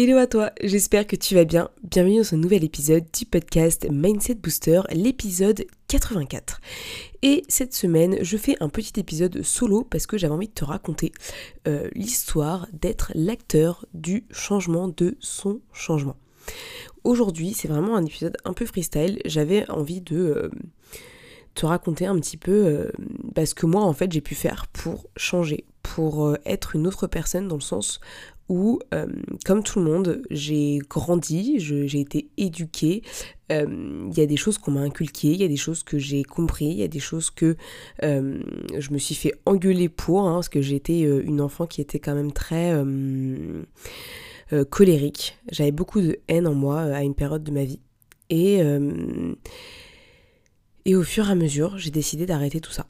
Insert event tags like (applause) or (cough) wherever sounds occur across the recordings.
Hello à toi, j'espère que tu vas bien. Bienvenue dans ce nouvel épisode du podcast Mindset Booster, l'épisode 84. Et cette semaine, je fais un petit épisode solo parce que j'avais envie de te raconter euh, l'histoire d'être l'acteur du changement de son changement. Aujourd'hui, c'est vraiment un épisode un peu freestyle. J'avais envie de euh, te raconter un petit peu euh, ce que moi, en fait, j'ai pu faire pour changer, pour être une autre personne dans le sens où, euh, comme tout le monde, j'ai grandi, j'ai été éduquée. Euh, il y a des choses qu'on m'a inculquées, il y a des choses que j'ai compris, il y a des choses que euh, je me suis fait engueuler pour, hein, parce que j'étais une enfant qui était quand même très colérique. J'avais beaucoup de haine en moi à une période de ma vie. Et au fur et à mesure, j'ai décidé d'arrêter tout ça.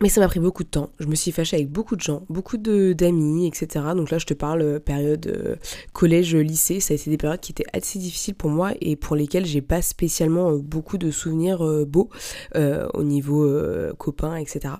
Mais ça m'a pris beaucoup de temps. Je me suis fâchée avec beaucoup de gens, beaucoup d'amis, etc. Donc là, je te parle euh, période euh, collège, lycée. Ça a été des périodes qui étaient assez difficiles pour moi et pour lesquelles j'ai pas spécialement euh, beaucoup de souvenirs beaux au niveau copains, etc.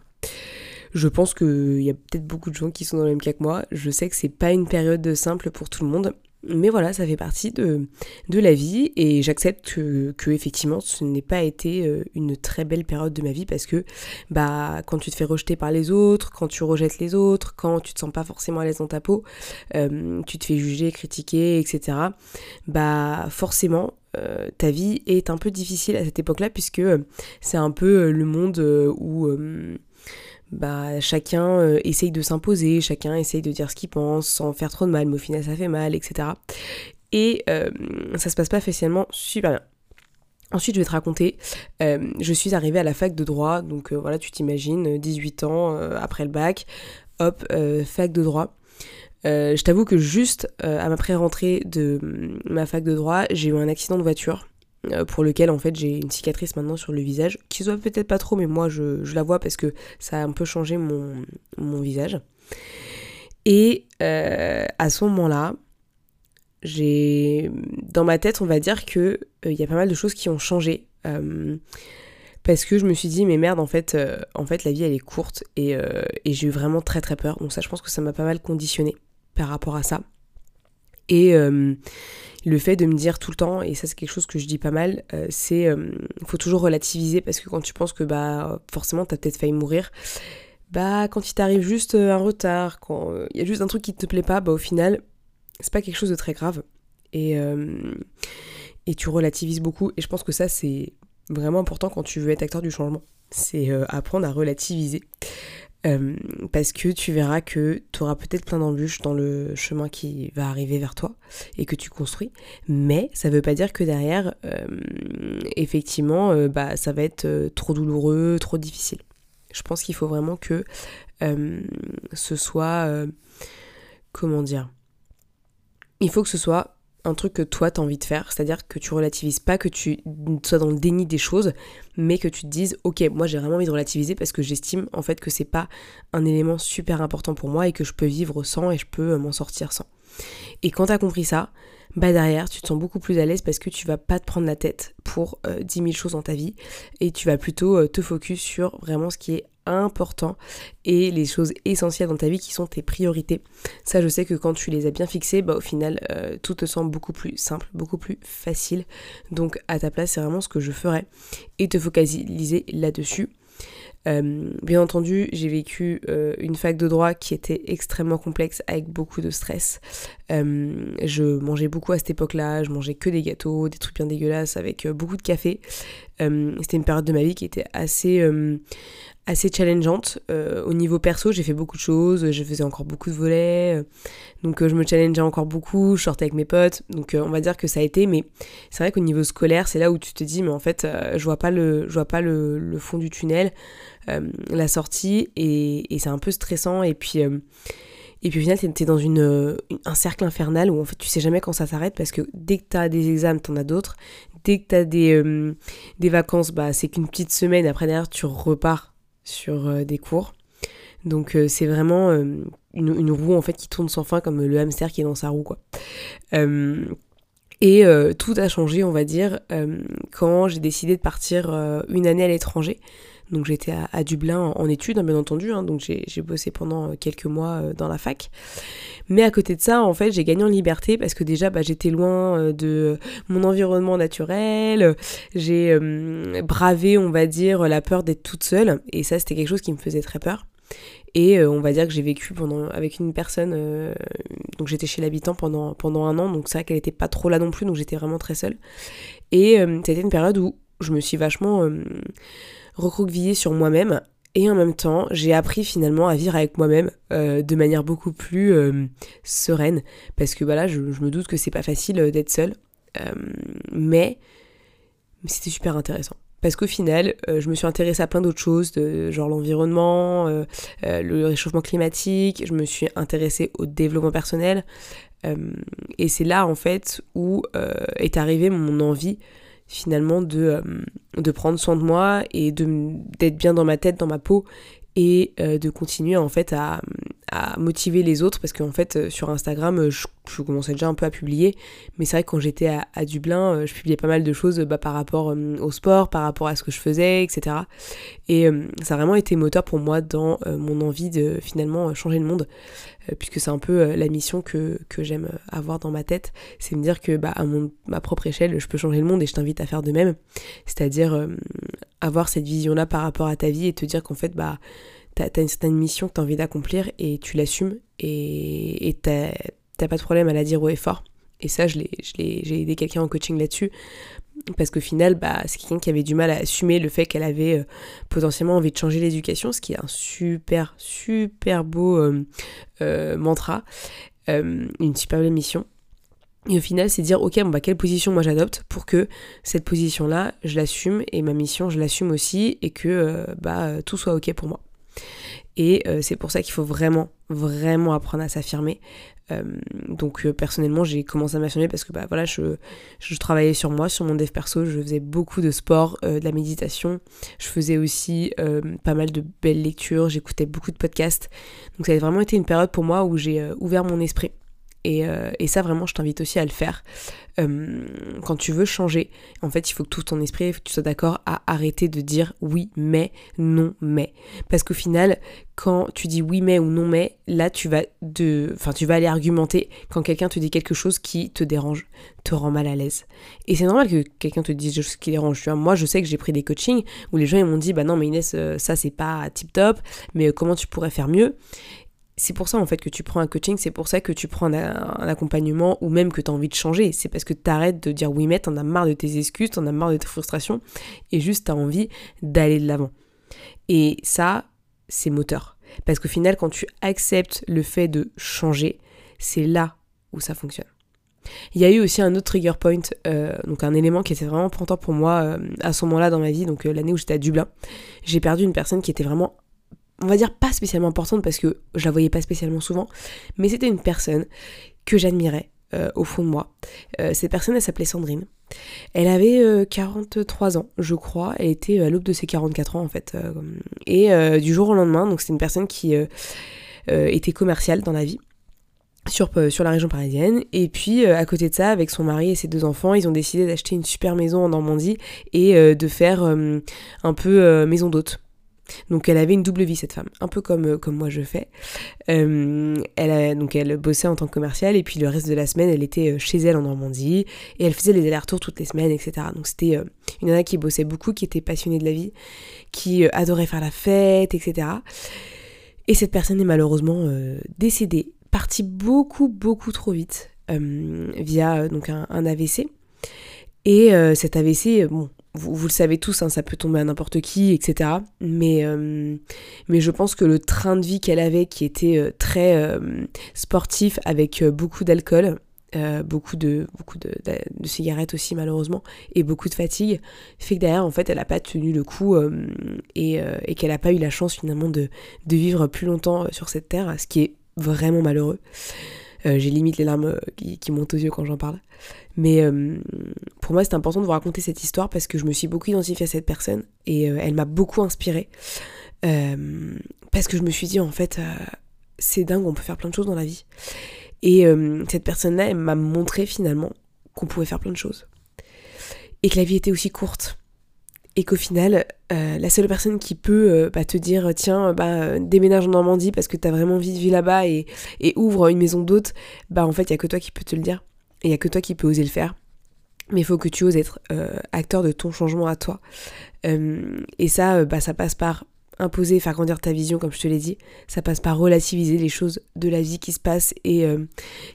Je pense qu'il y a peut-être beaucoup de gens qui sont dans le même cas que moi. Je sais que c'est pas une période simple pour tout le monde. Mais voilà, ça fait partie de, la vie et j'accepte que, que, effectivement ce n'est pas été euh, une très belle période de ma vie parce que bah quand tu te fais rejeter par les autres, quand tu rejettes les autres, quand tu te sens pas forcément à l'aise dans ta peau, euh, tu te fais juger, critiquer, etc. Bah forcément euh, ta vie est un peu difficile à cette époque-là puisque c'est un peu le monde où bah, chacun euh, essaye de s'imposer, chacun essaye de dire ce qu'il pense sans faire trop de mal, mais au final ça fait mal, etc. Et euh, ça se passe pas facilement super bien. Ensuite, je vais te raconter, euh, je suis arrivée à la fac de droit, donc voilà, tu t'imagines, 18 ans après le bac, hop, fac de droit. je t'avoue que juste à ma pré-rentrée de ma fac de droit, j'ai eu un accident de voiture. Euh, pour lequel en fait j'ai une cicatrice maintenant sur le visage, qui se voit peut-être pas trop, mais moi je, la vois parce que ça a un peu changé mon, visage. Et euh, à ce moment-là, j'ai dans ma tête, on va dire que il euh, y a pas mal de choses qui ont changé. parce que je me suis dit mais merde en fait en fait la vie elle est courte et, et j'ai eu vraiment très très peur donc ça je pense que ça m'a pas mal conditionné par rapport à ça et le fait de me dire tout le temps, et ça c'est quelque chose que je dis pas mal, euh, c'est euh, faut toujours relativiser parce que quand tu penses que bah forcément t'as peut-être failli mourir, bah quand il t'arrive juste euh, un retard, quand il y a juste un truc qui te plaît pas, bah au final c'est pas quelque chose de très grave. Et et tu relativises beaucoup. Et je pense que ça c'est vraiment important quand tu veux être acteur du changement, c'est apprendre à relativiser. Euh, parce que tu verras que tu auras peut-être plein d'embûches dans le chemin qui va arriver vers toi et que tu construis, mais ça veut pas dire que derrière, euh, effectivement, euh, bah, ça va être trop douloureux, trop difficile. Je pense qu'il faut vraiment que ce soit, comment dire, il faut que ce soit un truc que toi t'as envie de faire, c'est-à-dire que tu relativises pas, que tu sois dans le déni des choses, mais que tu te dises ok moi j'ai vraiment envie de relativiser parce que j'estime en fait que c'est pas un élément super important pour moi et que je peux vivre sans et je peux euh, m'en sortir sans. Et quand t'as compris ça, bah derrière tu te sens beaucoup plus à l'aise parce que tu vas pas te prendre la tête pour euh, dix 10 000 choses dans ta vie et tu vas plutôt euh, te focus sur vraiment ce qui est important et les choses essentielles dans ta vie qui sont tes priorités. Ça, je sais que quand tu les as bien fixées, bah, au final, euh, tout te semble beaucoup plus simple, beaucoup plus facile. Donc, à ta place, c'est vraiment ce que je ferais et te focaliser là-dessus. Euh, bien entendu, j'ai vécu euh, une fac de droit qui était extrêmement complexe avec beaucoup de stress. je mangeais beaucoup à cette époque-là, je mangeais que des gâteaux, des trucs bien dégueulasses avec beaucoup de café. C'était une période de ma vie qui était assez assez challengeante. Euh, au niveau perso, j'ai fait beaucoup de choses, je faisais encore beaucoup de volets, euh, donc euh, je me challengeais encore beaucoup, je sortais avec mes potes, donc on va dire que ça a été, mais c'est vrai qu'au niveau scolaire, c'est là où tu te dis, mais en fait, je vois pas le, je vois pas le, fond du tunnel, la sortie, et, et c'est un peu stressant, et puis et puis au final, t'es dans une, un cercle infernal où en fait tu sais jamais quand ça s'arrête parce que dès que t'as des examens, t'en as d'autres. dès que tu as des, des vacances, bah, c'est qu'une petite semaine. Après, derrière, tu repars sur des cours. Donc, c'est vraiment une, une, roue en fait qui tourne sans fin, comme le hamster qui est dans sa roue, quoi. Et euh, tout a changé, on va dire, euh, quand j'ai décidé de partir euh, une année à l'étranger. Donc j'étais à, Dublin en, études, hein, bien entendu, hein, donc j'ai bossé pendant quelques mois dans la fac. Mais à côté de ça, en fait, j'ai gagné en liberté parce que déjà, bah, j'étais loin de mon environnement naturel, j'ai bravé, on va dire, la peur d'être toute seule, et ça, c'était quelque chose qui me faisait très peur. Et euh, on va dire que j'ai vécu pendant, avec une personne, euh, donc j'étais chez l'habitant pendant, pendant un an, donc c'est vrai qu'elle était pas trop là non plus, donc j'étais vraiment très seule. Et euh, c'était une période où je me suis vachement recroquevillée sur moi-même, et en même temps, j'ai appris finalement à vivre avec moi-même de manière beaucoup plus sereine, parce que voilà, je, je me doute que c'est pas facile d'être seule, mais, c'était super intéressant. Parce qu'au final, euh, je me suis intéressée à plein d'autres choses, genre l'environnement, euh, euh, le réchauffement climatique, je me suis intéressée au développement personnel. et c'est là, en fait, où est arrivée mon envie, finalement, de, de prendre soin de moi et d'être bien dans ma tête, dans ma peau, et de continuer, en fait, à, à motiver les autres parce qu'en fait euh, sur Instagram euh, je, commençais déjà un peu à publier. Mais c'est vrai que quand j'étais à, Dublin euh, je publiais pas mal de choses bah, par rapport au sport par rapport à ce que je faisais etc et ça a vraiment été moteur pour moi dans mon envie de finalement changer le monde. Puisque c'est un peu la mission que, que j'aime avoir dans ma tête. C'est me dire que bah, à ma propre échelle je peux changer le monde et je t'invite à faire de même. C'est à dire avoir cette vision là par rapport à ta vie et te dire qu'en fait bah t'as une certaine mission que t'as envie d'accomplir et tu l'assumes et t'as pas de problème à la dire haut et fort. Et ça, j'ai aidé quelqu'un en coaching là-dessus parce qu'au final, bah, c'est quelqu'un qui avait du mal à assumer le fait qu'elle avait euh, potentiellement envie de changer l'éducation, ce qui est un super, super beau euh, euh, mantra, une super belle mission. Et au final, c'est dire, ok, bon, bah, quelle position moi j'adopte pour que cette position-là, je l'assume et ma mission, je l'assume aussi et que bah, tout soit ok pour moi. Et euh, c'est pour ça qu'il faut vraiment, vraiment apprendre à s'affirmer. Euh, donc euh, personnellement, j'ai commencé à m'affirmer parce que bah voilà, je, je, travaillais sur moi, sur mon dev perso, je faisais beaucoup de sport, de la méditation, je faisais aussi pas mal de belles lectures, j'écoutais beaucoup de podcasts. Donc ça a vraiment été une période pour moi où j'ai ouvert mon esprit euh, et, ça, vraiment, je t'invite aussi à le faire. Euh, quand tu veux changer, en fait, il faut que tout ton esprit, que tu sois d'accord à arrêter de dire oui, mais, non, mais. Parce qu'au final, quand tu dis oui, mais ou non, mais, là, tu vas, de, enfin, tu vas aller argumenter quand quelqu'un te dit quelque chose qui te dérange, te rend mal à l'aise. Et c'est normal que quelqu'un te dise quelque chose qui dérange. Moi, je sais que j'ai pris des coachings où les gens m'ont dit, bah non, mais Inès, euh, ça, c'est pas tip top, mais comment tu pourrais faire mieux? C'est pour ça en fait que tu prends un coaching, c'est pour ça que tu prends un, accompagnement ou même que tu as envie de changer. C'est parce que tu arrêtes de dire oui mais t'en as marre de tes excuses, t'en as marre de tes frustrations et juste t'as envie d'aller de l'avant. Et ça, c'est moteur. Parce qu'au final, quand tu acceptes le fait de changer, c'est là où ça fonctionne. Il y a eu aussi un autre trigger point, euh, donc un élément qui était vraiment important pour moi euh, à ce moment-là dans ma vie, donc euh, l'année où j'étais à Dublin. J'ai perdu une personne qui était vraiment on va dire pas spécialement importante parce que je la voyais pas spécialement souvent, mais c'était une personne que j'admirais euh, au fond de moi. Euh, cette personne, elle s'appelait Sandrine. Elle avait 43 euh, ans, je crois. Elle était à l'aube de ses 44 ans en fait. et du jour au lendemain, donc c'est une personne qui était commerciale dans la vie. Sur, sur, la région parisienne. Et puis, à côté de ça, avec son mari et ses deux enfants, ils ont décidé d'acheter une super maison en Normandie et de faire un peu maison d'hôte. Donc elle avait une double vie cette femme, un peu comme, euh, comme moi je fais. Euh, elle a, donc elle bossait en tant que commerciale et puis le reste de la semaine elle était euh, chez elle en Normandie et elle faisait les allers-retours toutes les semaines, etc. Donc c'était une nana qui bossait beaucoup, qui était passionnée de la vie, qui adorait faire la fête, etc. Et cette personne est malheureusement décédée, partie beaucoup beaucoup trop vite via donc un, un AVC. Et cet AVC, bon, vous, le savez tous, hein, ça peut tomber à n'importe qui, etc. Mais, euh, mais je pense que le train de vie qu'elle avait, qui était euh, très euh, sportif, avec beaucoup d'alcool, beaucoup, de, beaucoup de, cigarettes aussi malheureusement, et beaucoup de fatigue, fait que derrière, en fait, elle n'a pas tenu le coup et, et qu'elle n'a pas eu la chance finalement de, de vivre plus longtemps sur cette terre, ce qui est vraiment malheureux. J'ai limite les larmes qui, qui, montent aux yeux quand j'en parle. Mais pour moi, c'est important de vous raconter cette histoire parce que je me suis beaucoup identifiée à cette personne et elle m'a beaucoup inspirée. parce que je me suis dit, en fait, c'est dingue, on peut faire plein de choses dans la vie. Et cette personne-là, elle m'a montré finalement qu'on pouvait faire plein de choses. Et que la vie était aussi courte et qu'au final, euh, la seule personne qui peut euh, bah, te dire tiens, bah, déménage en Normandie parce que t'as vraiment envie de vivre là-bas et, ouvre une maison d'hôte, bah en fait, il y a que toi qui peux te le dire. Et il y a que toi qui peux oser le faire. Mais il faut que tu oses être euh, acteur de ton changement à toi. et ça, bah, ça passe par imposer, faire grandir ta vision, comme je te l'ai dit. Ça passe par relativiser les choses de la vie qui se passent et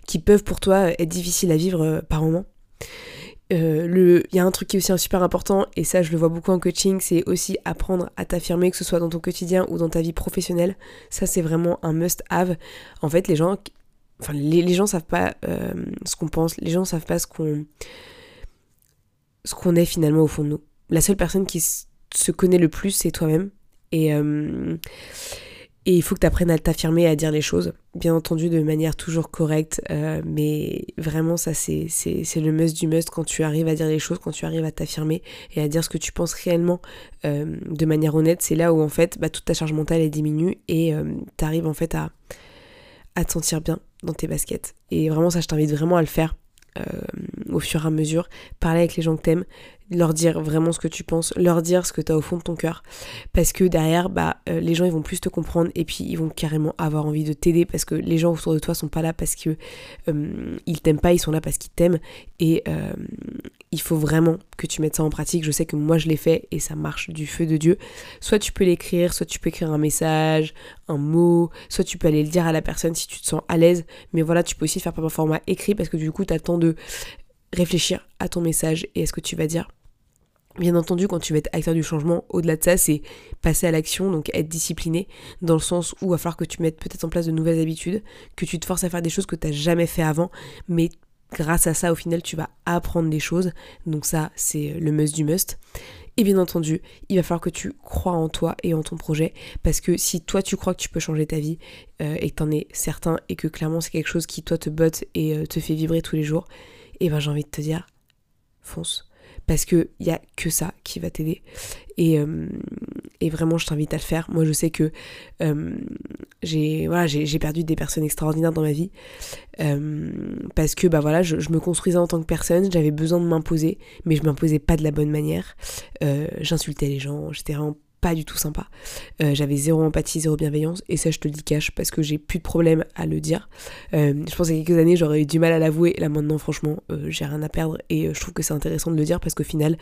qui peuvent pour toi être difficiles à vivre par moments. Euh, il y a un truc qui est aussi super important, et ça je le vois beaucoup en coaching, c'est aussi apprendre à t'affirmer, que ce soit dans ton quotidien ou dans ta vie professionnelle. Ça c'est vraiment un must-have. En fait, les gens, enfin les, gens savent pas euh, ce qu'on pense, les gens savent pas ce qu'on ce qu'on est finalement au fond de nous. La seule personne qui se connaît le plus, c'est toi-même. Et euh, et il faut que tu apprennes à t'affirmer, à dire les choses, bien entendu de manière toujours correcte, euh, mais vraiment ça c'est, c'est, le must du must quand tu arrives à dire les choses, quand tu arrives à t'affirmer et à dire ce que tu penses réellement euh, de manière honnête, c'est là où en fait bah, toute ta charge mentale est diminue et euh, tu arrives en fait à, à te sentir bien dans tes baskets. Et vraiment ça je t'invite vraiment à le faire au fur et à mesure, parler avec les gens que t'aimes, leur dire vraiment ce que tu penses, leur dire ce que tu as au fond de ton cœur. Parce que derrière, bah, euh, les gens ils vont plus te comprendre et puis ils vont carrément avoir envie de t'aider parce que les gens autour de toi sont pas là parce que euh, t'aiment pas, ils sont là parce qu'ils t'aiment. Et euh, il faut vraiment que tu mettes ça en pratique. Je sais que moi je l'ai fait et ça marche du feu de Dieu. Soit tu peux l'écrire, soit tu peux écrire un message, un mot, soit tu peux aller le dire à la personne si tu te sens à l'aise. Mais voilà, tu peux aussi faire par format écrit parce que du coup tu as temps de réfléchir à ton message et à ce que tu vas dire. Bien entendu, quand tu vas être acteur du changement, au-delà de ça, c'est passer à l'action, donc être discipliné, dans le sens où il va falloir que tu mettes peut-être en place de nouvelles habitudes, que tu te forces à faire des choses que tu n'as jamais fait avant, mais grâce à ça, au final, tu vas apprendre des choses. Donc ça, c'est le must du must. Et bien entendu, il va falloir que tu crois en toi et en ton projet, parce que si toi tu crois que tu peux changer ta vie, euh, et que tu en es certain, et que clairement c'est quelque chose qui toi te botte et euh, te fait vibrer tous les jours, et ben j'ai envie de te dire, fonce. Parce qu'il n'y a que ça qui va t'aider. Et, euh, et, vraiment, je t'invite à le faire. Moi, je sais que euh, j'ai voilà, perdu des personnes extraordinaires dans ma vie. Euh, parce que bah, voilà, je, je, me construisais en tant que personne, j'avais besoin de m'imposer, mais je m'imposais pas de la bonne manière. J'insultais les gens, j'étais vraiment pas du tout sympa. Euh, j'avais zéro empathie, zéro bienveillance, et ça je te le dis cash parce que j'ai plus de problème à le dire. Euh, je pense qu'il y a quelques années j'aurais eu du mal à l'avouer, là maintenant franchement euh, j'ai rien à perdre et je trouve que c'est intéressant de le dire parce qu'au final,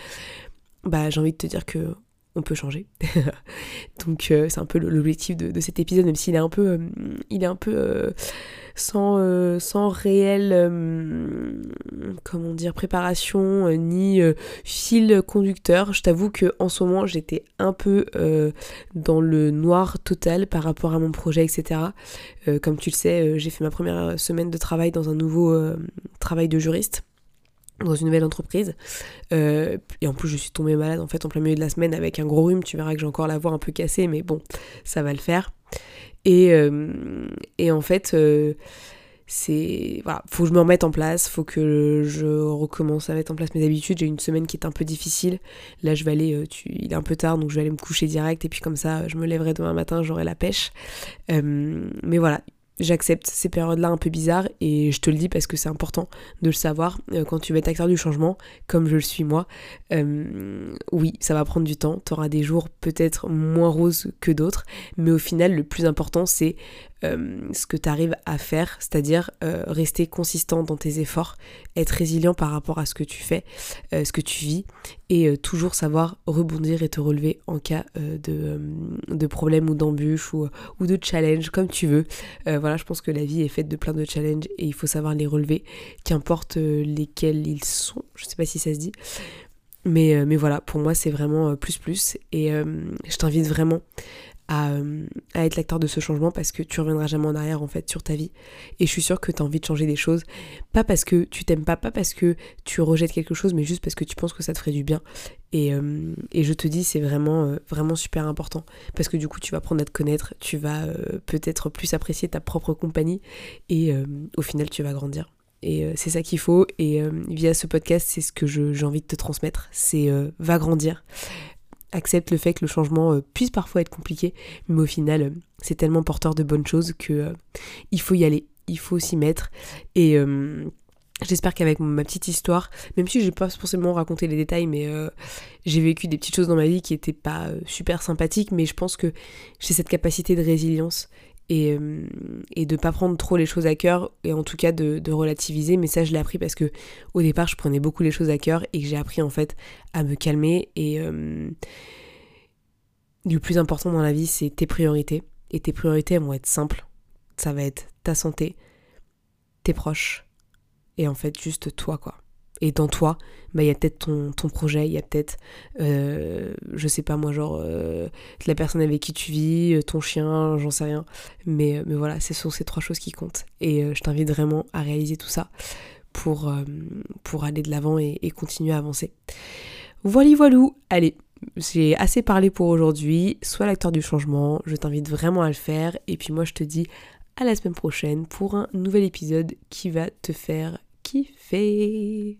bah j'ai envie de te dire que on peut changer. (laughs) Donc euh, c'est un peu l'objectif de, cet épisode, même s'il est un peu, euh, il est un peu euh, sans, sans réel, comment dire, préparation ni fil conducteur. Je t'avoue que en ce moment j'étais un peu dans le noir total par rapport à mon projet, etc. comme tu le sais, j'ai fait ma première semaine de travail dans un nouveau travail de juriste dans une nouvelle entreprise. Euh, et en plus, je suis tombée malade en fait en plein milieu de la semaine avec un gros rhume. Tu verras que j'ai encore la voix un peu cassée, mais bon, ça va le faire. Et, euh, et en fait, euh, c'est voilà, faut que je me remette en place, faut que je recommence à mettre en place mes habitudes. J'ai une semaine qui est un peu difficile. Là, je vais aller, il est un peu tard, donc je vais aller me coucher direct et puis comme ça, je me lèverai demain matin, j'aurai la pêche. mais voilà, j'accepte ces périodes-là un peu bizarres et je te le dis parce que c'est important de le savoir euh, quand tu vas être acteur du changement, comme je le suis moi. Euh, oui, ça va prendre du temps, tu auras des jours peut-être moins roses que d'autres, mais au final, le plus important, c'est euh, ce que tu arrives à faire, c'est-à-dire rester consistant dans tes efforts, être résilient par rapport à ce que tu fais, ce que tu vis, et toujours savoir rebondir et te relever en cas de, de problème ou d'embûche ou, ou, de challenge, comme tu veux. Voilà, je pense que la vie est faite de plein de challenges et il faut savoir les relever, qu'importe lesquels ils sont, je sais pas si ça se dit. Mais, mais voilà, pour moi c'est vraiment plus plus et je t'invite vraiment euh, à, être l'acteur de ce changement parce que tu reviendras jamais en arrière en fait sur ta vie. Et je suis sûre que tu as envie de changer des choses, pas parce que tu t'aimes pas, pas parce que tu rejettes quelque chose, mais juste parce que tu penses que ça te ferait du bien. Et, euh, et je te dis, c'est vraiment, euh, vraiment super important parce que du coup, tu vas apprendre à te connaître, tu vas peut-être plus apprécier ta propre compagnie et au final, tu vas grandir. Et c'est ça qu'il faut. Et via ce podcast, c'est ce que j'ai envie de te transmettre. C'est va grandir. Accepte le fait que le changement puisse parfois être compliqué, mais au final, c'est tellement porteur de bonnes choses que il faut y aller, il faut s'y mettre. Et J'espère qu'avec ma petite histoire, même si je n'ai pas forcément raconté les détails, mais euh, j'ai vécu des petites choses dans ma vie qui n'étaient pas euh, super sympathiques, mais je pense que j'ai cette capacité de résilience et, euh, et de pas prendre trop les choses à cœur, et en tout cas de, relativiser. Mais ça, je l'ai appris parce que au départ, je prenais beaucoup les choses à cœur et que j'ai appris en fait à me calmer. Et le plus important dans la vie, c'est tes priorités. Et tes priorités, elles vont être simples. Ça va être ta santé, tes proches et en fait juste toi quoi. Et dans toi, bah, il y a peut-être ton, ton, projet, il y a peut-être, euh, je sais pas moi, genre euh, la personne avec qui tu vis, euh, ton chien, j'en sais rien. Mais, mais voilà, ce sont ces trois choses qui comptent. Et je t'invite vraiment à réaliser tout ça pour, pour aller de l'avant et, et, continuer à avancer. Voilà, voilou, allez, j'ai assez parlé pour aujourd'hui. Sois l'acteur du changement, je t'invite vraiment à le faire. Et puis moi, je te dis à la semaine prochaine pour un nouvel épisode qui va te faire kiffer.